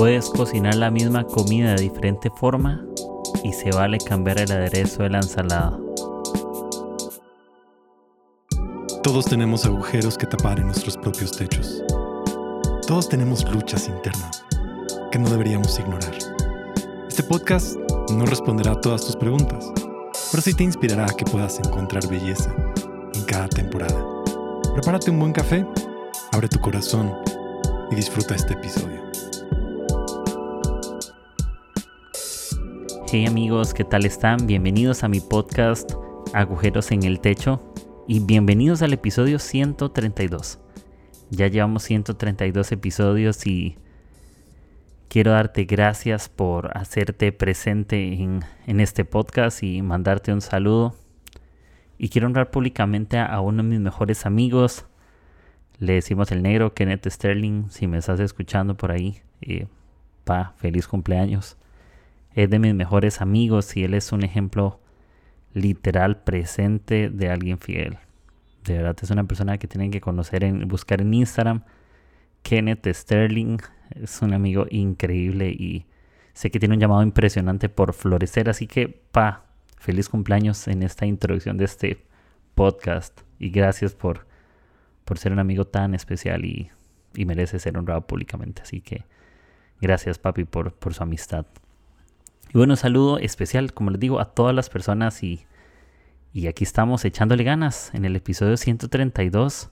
Puedes cocinar la misma comida de diferente forma y se vale cambiar el aderezo de la ensalada. Todos tenemos agujeros que tapar en nuestros propios techos. Todos tenemos luchas internas que no deberíamos ignorar. Este podcast no responderá a todas tus preguntas, pero sí te inspirará a que puedas encontrar belleza en cada temporada. Prepárate un buen café, abre tu corazón y disfruta este episodio. Hey amigos, ¿qué tal están? Bienvenidos a mi podcast Agujeros en el Techo y bienvenidos al episodio 132. Ya llevamos 132 episodios y quiero darte gracias por hacerte presente en, este podcast y mandarte un saludo. Y quiero honrar públicamente a, uno de mis mejores amigos. Le decimos el negro, Kenneth Sterling, si me estás escuchando por ahí. Eh, pa, feliz cumpleaños es de mis mejores amigos y él es un ejemplo literal presente de alguien fiel. De verdad es una persona que tienen que conocer en buscar en Instagram. Kenneth Sterling es un amigo increíble y sé que tiene un llamado impresionante por florecer, así que pa, feliz cumpleaños en esta introducción de este podcast y gracias por por ser un amigo tan especial y, y merece ser honrado públicamente, así que gracias papi por, por su amistad. Y bueno, un saludo especial, como les digo, a todas las personas y, y aquí estamos echándole ganas en el episodio 132.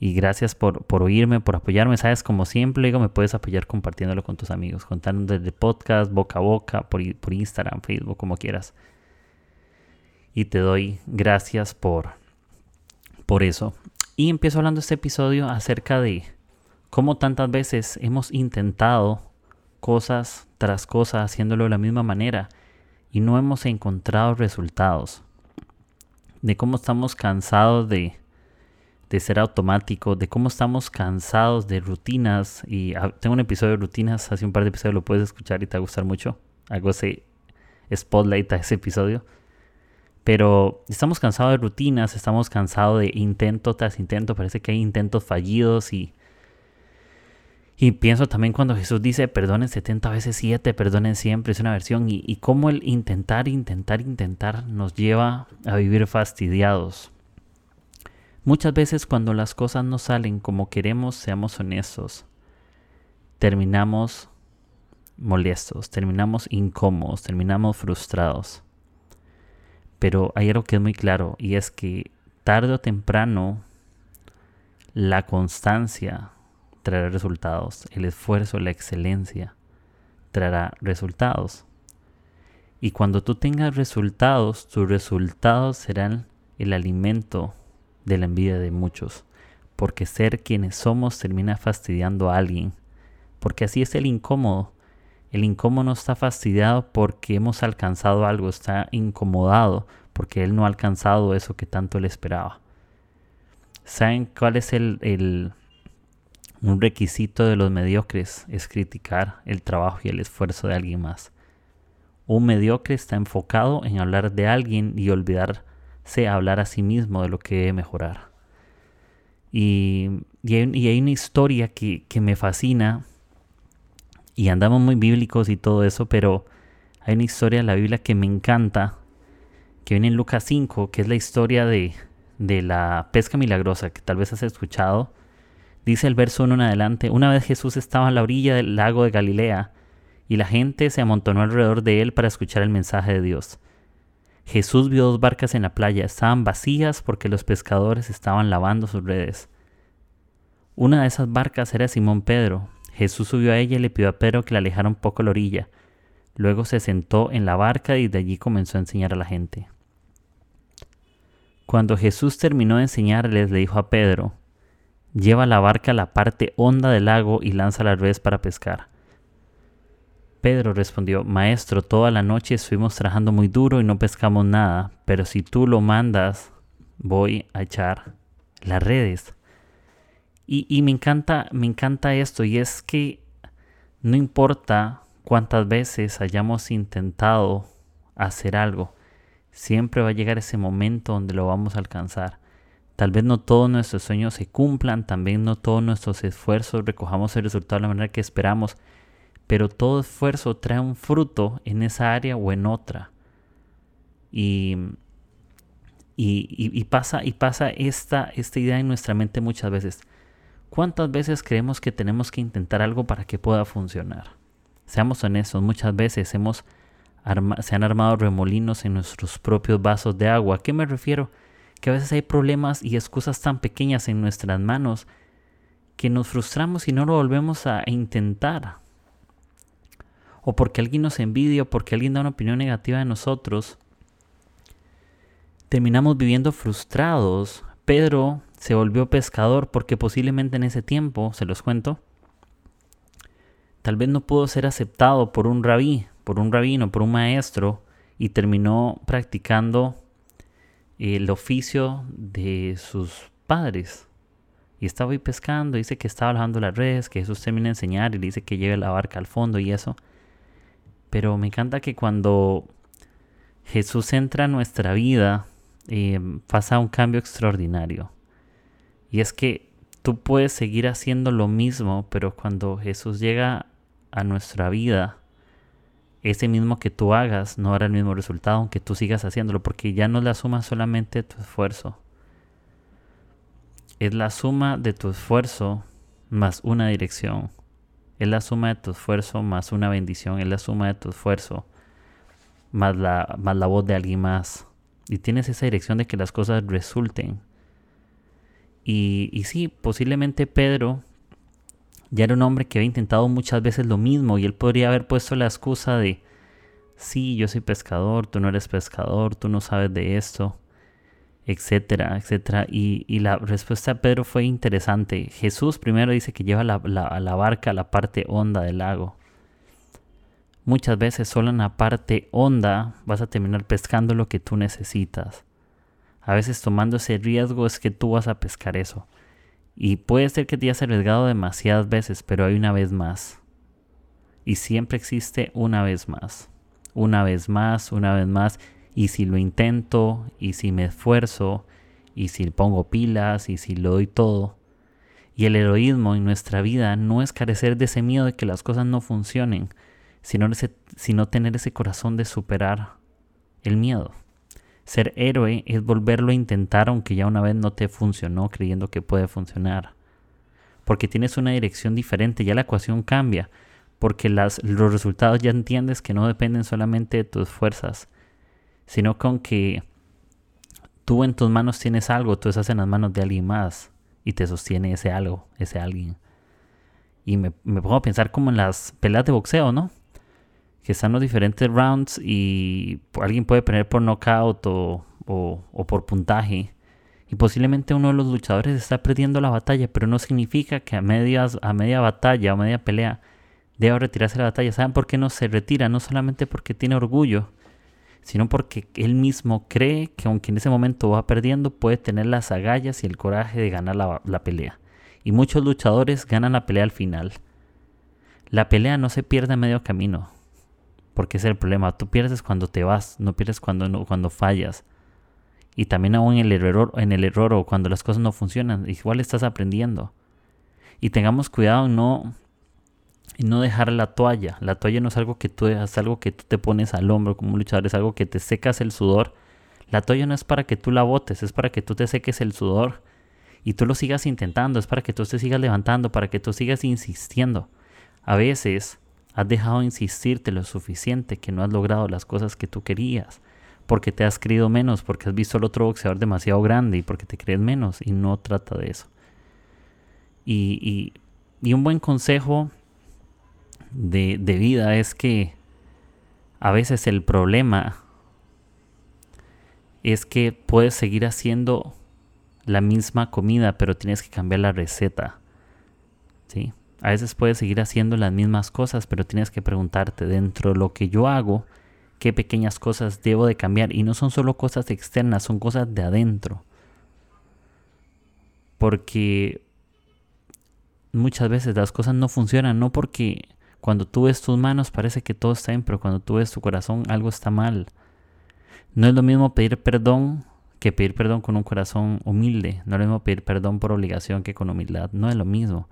Y gracias por, por oírme, por apoyarme. Sabes, como siempre digo, me puedes apoyar compartiéndolo con tus amigos, contando desde podcast, boca a boca, por, por Instagram, Facebook, como quieras. Y te doy gracias por, por eso. Y empiezo hablando este episodio acerca de cómo tantas veces hemos intentado cosas tras cosas haciéndolo de la misma manera y no hemos encontrado resultados. De cómo estamos cansados de, de ser automáticos, de cómo estamos cansados de rutinas. Y ah, tengo un episodio de rutinas, hace un par de episodios lo puedes escuchar y te va a gustar mucho. Hago ese spotlight a ese episodio. Pero estamos cansados de rutinas, estamos cansados de intento tras intento. Parece que hay intentos fallidos y y pienso también cuando Jesús dice, perdonen 70 veces 7, perdonen siempre, es una versión, y, y cómo el intentar, intentar, intentar nos lleva a vivir fastidiados. Muchas veces cuando las cosas no salen como queremos, seamos honestos, terminamos molestos, terminamos incómodos, terminamos frustrados. Pero hay algo que es muy claro y es que tarde o temprano la constancia traerá resultados. El esfuerzo, la excelencia traerá resultados. Y cuando tú tengas resultados, tus resultados serán el alimento de la envidia de muchos. Porque ser quienes somos termina fastidiando a alguien. Porque así es el incómodo. El incómodo no está fastidiado porque hemos alcanzado algo, está incomodado porque él no ha alcanzado eso que tanto le esperaba. ¿Saben cuál es el, el un requisito de los mediocres es criticar el trabajo y el esfuerzo de alguien más. Un mediocre está enfocado en hablar de alguien y olvidarse hablar a sí mismo de lo que debe mejorar. Y, hay, una historia que, que me fascina y andamos muy bíblicos y todo eso, pero hay una historia de la Biblia que me encanta, que viene en Lucas 5, que es la historia de, de la pesca milagrosa, que tal vez has escuchado Dice el verso 1 en adelante, una vez Jesús estaba a la orilla del lago de Galilea y la gente se amontonó alrededor de él para escuchar el mensaje de Dios. Jesús vio dos barcas en la playa, estaban vacías porque los pescadores estaban lavando sus redes. Una de esas barcas era Simón Pedro. Jesús subió a ella y le pidió a Pedro que la alejara un poco la orilla. Luego se sentó en la barca y de allí comenzó a enseñar a la gente. Cuando Jesús terminó de enseñarles, le dijo a Pedro, Lleva la barca a la parte honda del lago y lanza las redes para pescar. Pedro respondió, Maestro, toda la noche estuvimos trabajando muy duro y no pescamos nada, pero si tú lo mandas, voy a echar las redes. Y, y me encanta, me encanta esto, y es que no importa cuántas veces hayamos intentado hacer algo, siempre va a llegar ese momento donde lo vamos a alcanzar. Tal vez no todos nuestros sueños se cumplan, también no todos nuestros esfuerzos recojamos el resultado de la manera que esperamos, pero todo esfuerzo trae un fruto en esa área o en otra. Y, y, pasa, y pasa esta, esta idea en nuestra mente muchas veces. ¿Cuántas veces creemos que tenemos que intentar algo para que pueda funcionar? Seamos honestos, muchas veces hemos se han armado remolinos en nuestros propios vasos de agua. ¿A qué me refiero? Que a veces hay problemas y excusas tan pequeñas en nuestras manos que nos frustramos y no lo volvemos a intentar. O porque alguien nos envidia o porque alguien da una opinión negativa de nosotros. Terminamos viviendo frustrados. Pedro se volvió pescador porque posiblemente en ese tiempo, se los cuento, tal vez no pudo ser aceptado por un rabí, por un rabino, por un maestro, y terminó practicando el oficio de sus padres. Y estaba ahí pescando, dice que estaba lavando las redes, que Jesús termina de enseñar y dice que lleve la barca al fondo y eso. Pero me encanta que cuando Jesús entra a nuestra vida, eh, pasa un cambio extraordinario. Y es que tú puedes seguir haciendo lo mismo, pero cuando Jesús llega a nuestra vida, ese mismo que tú hagas no hará el mismo resultado aunque tú sigas haciéndolo, porque ya no es la suma solamente de tu esfuerzo. Es la suma de tu esfuerzo más una dirección. Es la suma de tu esfuerzo más una bendición. Es la suma de tu esfuerzo más la, más la voz de alguien más. Y tienes esa dirección de que las cosas resulten. Y, y sí, posiblemente Pedro ya era un hombre que había intentado muchas veces lo mismo y él podría haber puesto la excusa de, sí, yo soy pescador, tú no eres pescador, tú no sabes de esto, etcétera, etcétera. Y, la respuesta de Pedro fue interesante. Jesús primero dice que lleva la, la barca a la parte honda del lago. Muchas veces solo en la parte honda vas a terminar pescando lo que tú necesitas. A veces tomando ese riesgo es que tú vas a pescar eso. Y puede ser que te hayas arriesgado demasiadas veces, pero hay una vez más. Y siempre existe una vez más. Una vez más, una vez más. Y si lo intento, y si me esfuerzo, y si pongo pilas, y si lo doy todo. Y el heroísmo en nuestra vida no es carecer de ese miedo de que las cosas no funcionen, sino, sino tener ese corazón de superar el miedo. Ser héroe es volverlo a intentar aunque ya una vez no te funcionó creyendo que puede funcionar. Porque tienes una dirección diferente, ya la ecuación cambia. Porque los resultados ya entiendes que no dependen solamente de tus fuerzas, sino con que tú en tus manos tienes algo, tú estás en las manos de alguien más y te sostiene ese algo, ese alguien. Y me, me pongo a pensar como en las peleas de boxeo, ¿no? Que están los diferentes rounds y alguien puede poner por knockout o, o, por puntaje. Y posiblemente uno de los luchadores está perdiendo la batalla, pero no significa que a, medias, a media batalla o media pelea deba retirarse la batalla. ¿Saben por qué no se retira? No solamente porque tiene orgullo, sino porque él mismo cree que aunque en ese momento va perdiendo, puede tener las agallas y el coraje de ganar la, la pelea. Y muchos luchadores ganan la pelea al final. La pelea no se pierde a medio camino. Porque es el problema. Tú pierdes cuando te vas, no pierdes cuando, no, cuando fallas. Y también aún en el, error, en el error o cuando las cosas no funcionan, igual estás aprendiendo. Y tengamos cuidado en no, no dejar la toalla. La toalla no es algo que tú es algo que tú te pones al hombro como un luchador, es algo que te secas el sudor. La toalla no es para que tú la botes, es para que tú te seques el sudor y tú lo sigas intentando, es para que tú te sigas levantando, para que tú sigas insistiendo. A veces Has dejado de insistirte lo suficiente que no has logrado las cosas que tú querías. Porque te has creído menos, porque has visto al otro boxeador demasiado grande y porque te crees menos. Y no trata de eso. Y, un buen consejo de, de vida es que a veces el problema es que puedes seguir haciendo la misma comida, pero tienes que cambiar la receta. ¿Sí? A veces puedes seguir haciendo las mismas cosas, pero tienes que preguntarte dentro de lo que yo hago, qué pequeñas cosas debo de cambiar. Y no son solo cosas externas, son cosas de adentro. Porque muchas veces las cosas no funcionan, no porque cuando tú ves tus manos parece que todo está bien, pero cuando tú ves tu corazón algo está mal. No es lo mismo pedir perdón que pedir perdón con un corazón humilde. No es lo mismo pedir perdón por obligación que con humildad. No es lo mismo.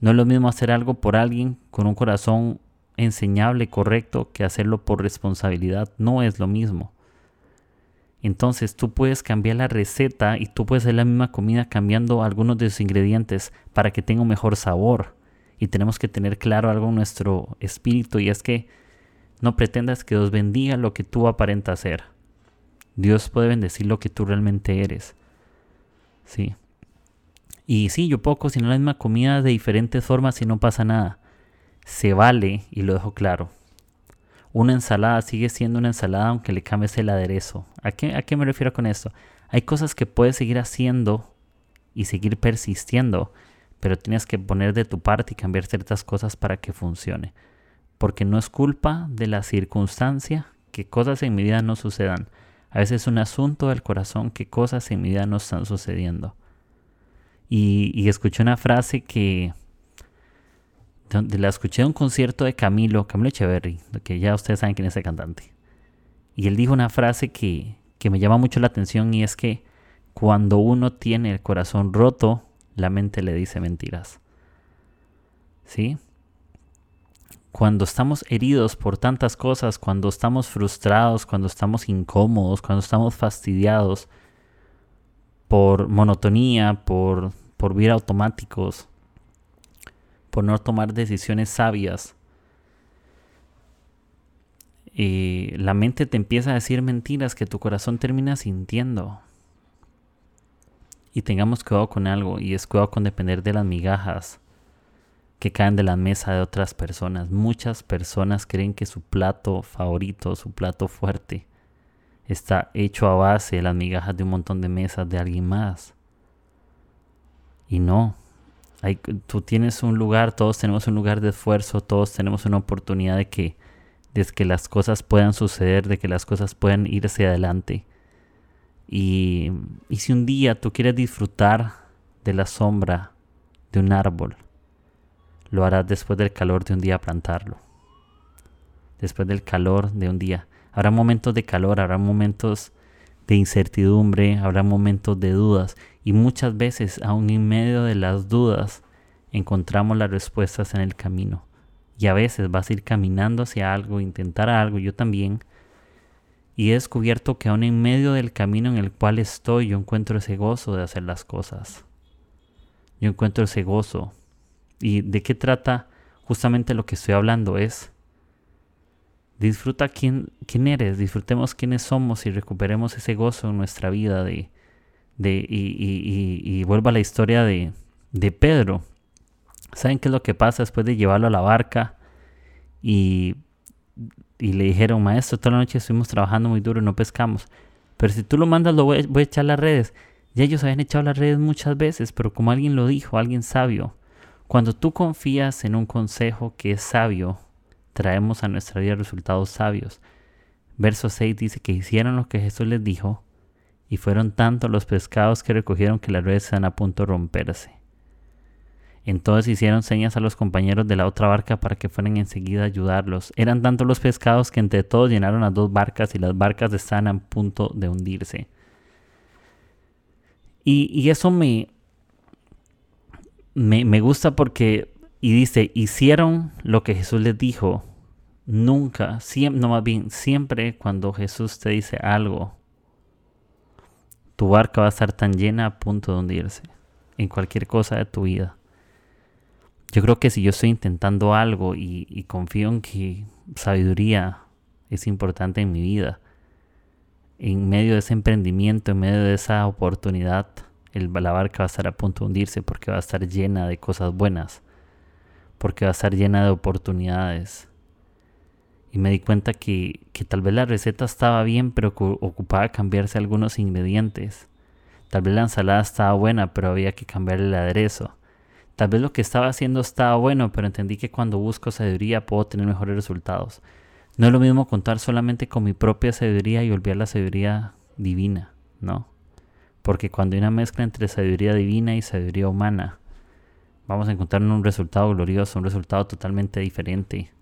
No es lo mismo hacer algo por alguien con un corazón enseñable, correcto, que hacerlo por responsabilidad. No es lo mismo. Entonces tú puedes cambiar la receta y tú puedes hacer la misma comida cambiando algunos de sus ingredientes para que tenga un mejor sabor. Y tenemos que tener claro algo en nuestro espíritu y es que no pretendas que Dios bendiga lo que tú aparentas ser. Dios puede bendecir lo que tú realmente eres. Sí. Y sí, yo puedo cocinar la misma comida de diferentes formas y no pasa nada. Se vale, y lo dejo claro. Una ensalada sigue siendo una ensalada aunque le cambies el aderezo. ¿A qué, ¿A qué me refiero con esto? Hay cosas que puedes seguir haciendo y seguir persistiendo, pero tienes que poner de tu parte y cambiar ciertas cosas para que funcione. Porque no es culpa de la circunstancia que cosas en mi vida no sucedan. A veces es un asunto del corazón que cosas en mi vida no están sucediendo. Y, escuché una frase que donde la escuché en un concierto de Camilo, Camilo Echeverry, que ya ustedes saben quién es ese cantante. Y él dijo una frase que, que me llama mucho la atención y es que cuando uno tiene el corazón roto, la mente le dice mentiras. ¿Sí? Cuando estamos heridos por tantas cosas, cuando estamos frustrados, cuando estamos incómodos, cuando estamos fastidiados por monotonía, por, por vivir automáticos, por no tomar decisiones sabias. Y la mente te empieza a decir mentiras que tu corazón termina sintiendo. Y tengamos cuidado con algo, y es cuidado con depender de las migajas que caen de la mesa de otras personas. Muchas personas creen que su plato favorito, su plato fuerte, está hecho a base de las migajas de un montón de mesas de alguien más. Y no, tú tienes un lugar, todos tenemos un lugar de esfuerzo, todos tenemos una oportunidad de que, de que las cosas puedan suceder, de que las cosas puedan irse adelante. Y, y si un día tú quieres disfrutar de la sombra de un árbol, lo harás después del calor de un día plantarlo. Después del calor de un día. Habrá momentos de calor, habrá momentos de incertidumbre, habrá momentos de dudas y muchas veces aún en medio de las dudas encontramos las respuestas en el camino. Y a veces vas a ir caminando hacia algo, intentar algo, yo también, y he descubierto que aún en medio del camino en el cual estoy yo encuentro ese gozo de hacer las cosas. Yo encuentro ese gozo. ¿Y de qué trata justamente lo que estoy hablando? Es disfruta quién, quién eres, disfrutemos quiénes somos y recuperemos ese gozo en nuestra vida de, de y, y, y, vuelvo a la historia de, de Pedro. ¿Saben qué es lo que pasa después de llevarlo a la barca? Y, y le dijeron, maestro, toda la noche estuvimos trabajando muy duro y no pescamos. Pero si tú lo mandas, lo voy, voy a echar las redes. Ya ellos habían echado las redes muchas veces, pero como alguien lo dijo, alguien sabio, cuando tú confías en un consejo que es sabio, traemos a nuestra vida resultados sabios. Verso 6 dice que hicieron lo que Jesús les dijo y fueron tantos los pescados que recogieron que las redes están a punto de romperse. Entonces hicieron señas a los compañeros de la otra barca para que fueran enseguida a ayudarlos. Eran tantos los pescados que entre todos llenaron las dos barcas y las barcas están a punto de hundirse. Y, y eso me, me, me gusta porque y dice, hicieron lo que Jesús les dijo. Nunca, siempre, no más bien, siempre cuando Jesús te dice algo, tu barca va a estar tan llena a punto de hundirse en cualquier cosa de tu vida. Yo creo que si yo estoy intentando algo y, confío en que sabiduría es importante en mi vida, en medio de ese emprendimiento, en medio de esa oportunidad, el, la barca va a estar a punto de hundirse porque va a estar llena de cosas buenas porque va a estar llena de oportunidades. Y me di cuenta que, que tal vez la receta estaba bien, pero ocupaba cambiarse algunos ingredientes. Tal vez la ensalada estaba buena, pero había que cambiar el aderezo. Tal vez lo que estaba haciendo estaba bueno, pero entendí que cuando busco sabiduría puedo tener mejores resultados. No es lo mismo contar solamente con mi propia sabiduría y olvidar la sabiduría divina, ¿no? Porque cuando hay una mezcla entre sabiduría divina y sabiduría humana, vamos a encontrar un resultado glorioso, un resultado totalmente diferente.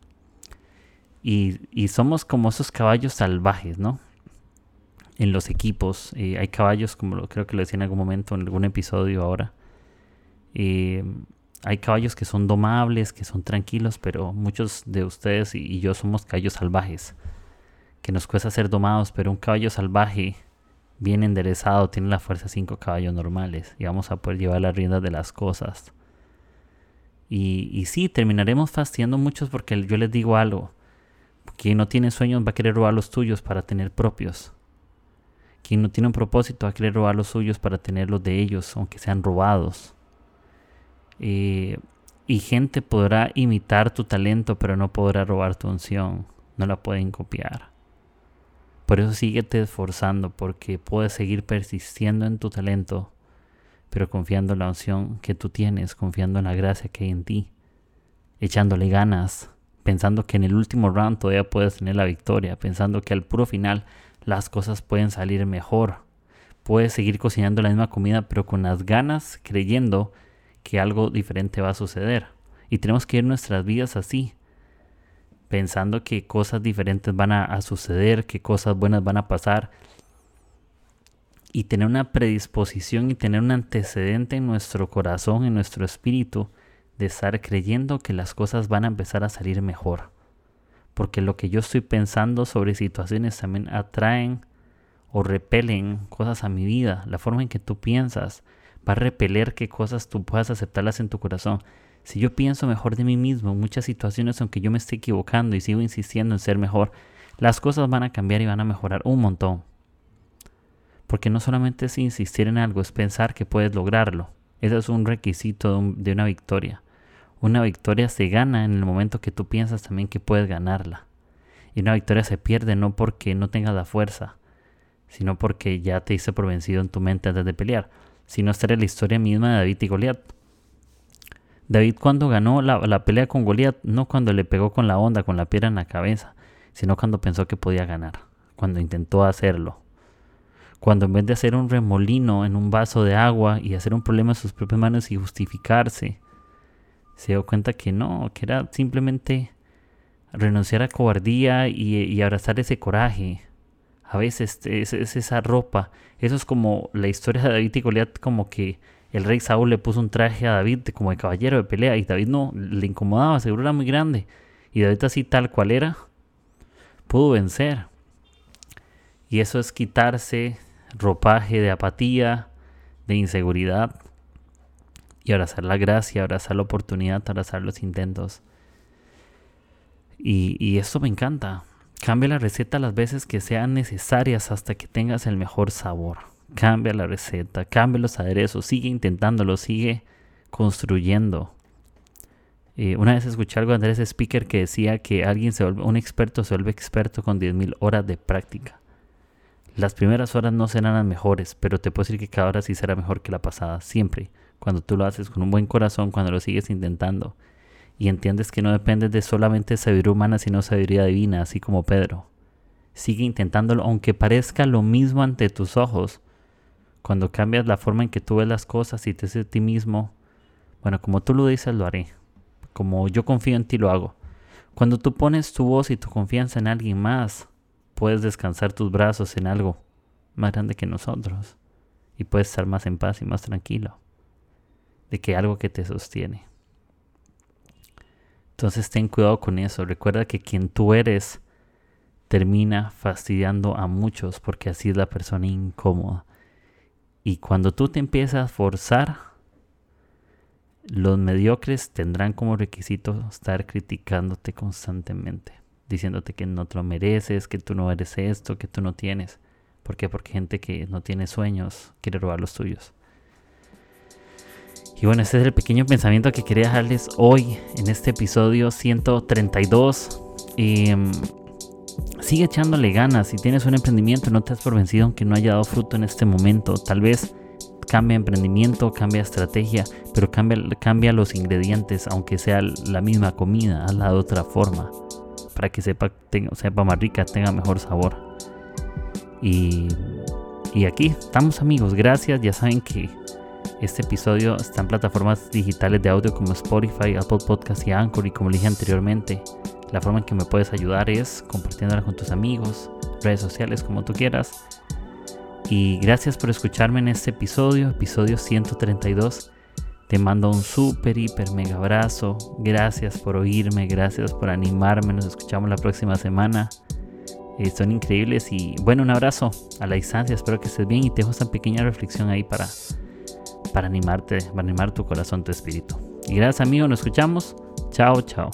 Y, somos como esos caballos salvajes, ¿no? En los equipos. Eh, hay caballos, como creo que lo decía en algún momento, en algún episodio ahora. Eh, hay caballos que son domables, que son tranquilos, pero muchos de ustedes y yo somos caballos salvajes, que nos cuesta ser domados, pero un caballo salvaje bien enderezado tiene la fuerza de cinco caballos normales y vamos a poder llevar las riendas de las cosas. Y, y sí, terminaremos fastidiando muchos porque yo les digo algo. Quien no tiene sueños va a querer robar los tuyos para tener propios. Quien no tiene un propósito va a querer robar los suyos para tener los de ellos, aunque sean robados. Eh, y gente podrá imitar tu talento, pero no podrá robar tu unción. No la pueden copiar. Por eso síguete esforzando, porque puedes seguir persistiendo en tu talento, pero confiando en la unción que tú tienes, confiando en la gracia que hay en ti, echándole ganas, pensando que en el último round todavía puedes tener la victoria, pensando que al puro final las cosas pueden salir mejor. Puedes seguir cocinando la misma comida, pero con las ganas, creyendo que algo diferente va a suceder. Y tenemos que ir nuestras vidas así, pensando que cosas diferentes van a, suceder, que cosas buenas van a pasar. Y tener una predisposición y tener un antecedente en nuestro corazón, en nuestro espíritu, de estar creyendo que las cosas van a empezar a salir mejor. Porque lo que yo estoy pensando sobre situaciones también atraen o repelen cosas a mi vida. La forma en que tú piensas va a repeler qué cosas tú puedas aceptarlas en tu corazón. Si yo pienso mejor de mí mismo muchas situaciones, aunque yo me esté equivocando y sigo insistiendo en ser mejor, las cosas van a cambiar y van a mejorar un montón. Porque no solamente es insistir en algo, es pensar que puedes lograrlo. Ese es un requisito de, una victoria. Una victoria se gana en el momento que tú piensas también que puedes ganarla. Y una victoria se pierde no porque no tengas la fuerza, sino porque ya te hice por vencido en tu mente antes de pelear si no estaría la historia misma de David y Goliat. David cuando ganó la, pelea con Goliat, no cuando le pegó con la onda, con la piedra en la cabeza, sino cuando pensó que podía ganar, cuando intentó hacerlo. Cuando en vez de hacer un remolino en un vaso de agua y hacer un problema en sus propias manos y justificarse, se dio cuenta que no, que era simplemente renunciar a cobardía y, abrazar ese coraje, a veces es, esa ropa. Eso es como la historia de David y Goliat, como que el rey Saúl le puso un traje a David como de caballero de pelea y David no le incomodaba, seguro era muy grande. Y David así tal cual era, pudo vencer. Y eso es quitarse ropaje de apatía, de inseguridad y abrazar la gracia, abrazar la oportunidad, abrazar los intentos. Y, esto me encanta. Cambia la receta las veces que sean necesarias hasta que tengas el mejor sabor. Cambia la receta, cambia los aderezos, sigue intentándolo, sigue construyendo. Eh, una vez escuché algo de Andrés Speaker que decía que alguien se vuelve, un experto se vuelve experto con 10.000 horas de práctica. Las primeras horas no serán las mejores, pero te puedo decir que cada hora sí será mejor que la pasada, siempre. Cuando tú lo haces con un buen corazón, cuando lo sigues intentando y entiendes que no dependes de solamente sabiduría humana, sino sabiduría divina, así como Pedro. Sigue intentándolo, aunque parezca lo mismo ante tus ojos. Cuando cambias la forma en que tú ves las cosas y te dices a ti mismo, bueno, como tú lo dices, lo haré. Como yo confío en ti, lo hago. Cuando tú pones tu voz y tu confianza en alguien más, puedes descansar tus brazos en algo más grande que nosotros. Y puedes estar más en paz y más tranquilo. De que algo que te sostiene. Entonces ten cuidado con eso. Recuerda que quien tú eres termina fastidiando a muchos porque así es la persona incómoda. Y cuando tú te empiezas a forzar, los mediocres tendrán como requisito estar criticándote constantemente, diciéndote que no te lo mereces, que tú no eres esto, que tú no tienes. ¿Por qué? Porque gente que no tiene sueños quiere robar los tuyos. Y bueno, este es el pequeño pensamiento que quería dejarles hoy en este episodio 132. Y, em, sigue echándole ganas. Si tienes un emprendimiento, no te has por vencido aunque no haya dado fruto en este momento. Tal vez cambia emprendimiento, cambia estrategia, pero cambia, cambia los ingredientes, aunque sea la misma comida, hazla de otra forma, para que sepa, tenga, sepa más rica, tenga mejor sabor. Y, y aquí estamos amigos, gracias, ya saben que este episodio está en plataformas digitales de audio como Spotify, Apple Podcast y Anchor y como dije anteriormente, la forma en que me puedes ayudar es compartiéndola con tus amigos, redes sociales, como tú quieras. Y gracias por escucharme en este episodio, episodio 132. Te mando un super, hiper, mega abrazo. Gracias por oírme, gracias por animarme. Nos escuchamos la próxima semana. Eh, son increíbles y bueno, un abrazo a la distancia. Espero que estés bien y te dejo esta pequeña reflexión ahí para para animarte, para animar tu corazón, tu espíritu. Y gracias amigo, nos escuchamos. Chao, chao.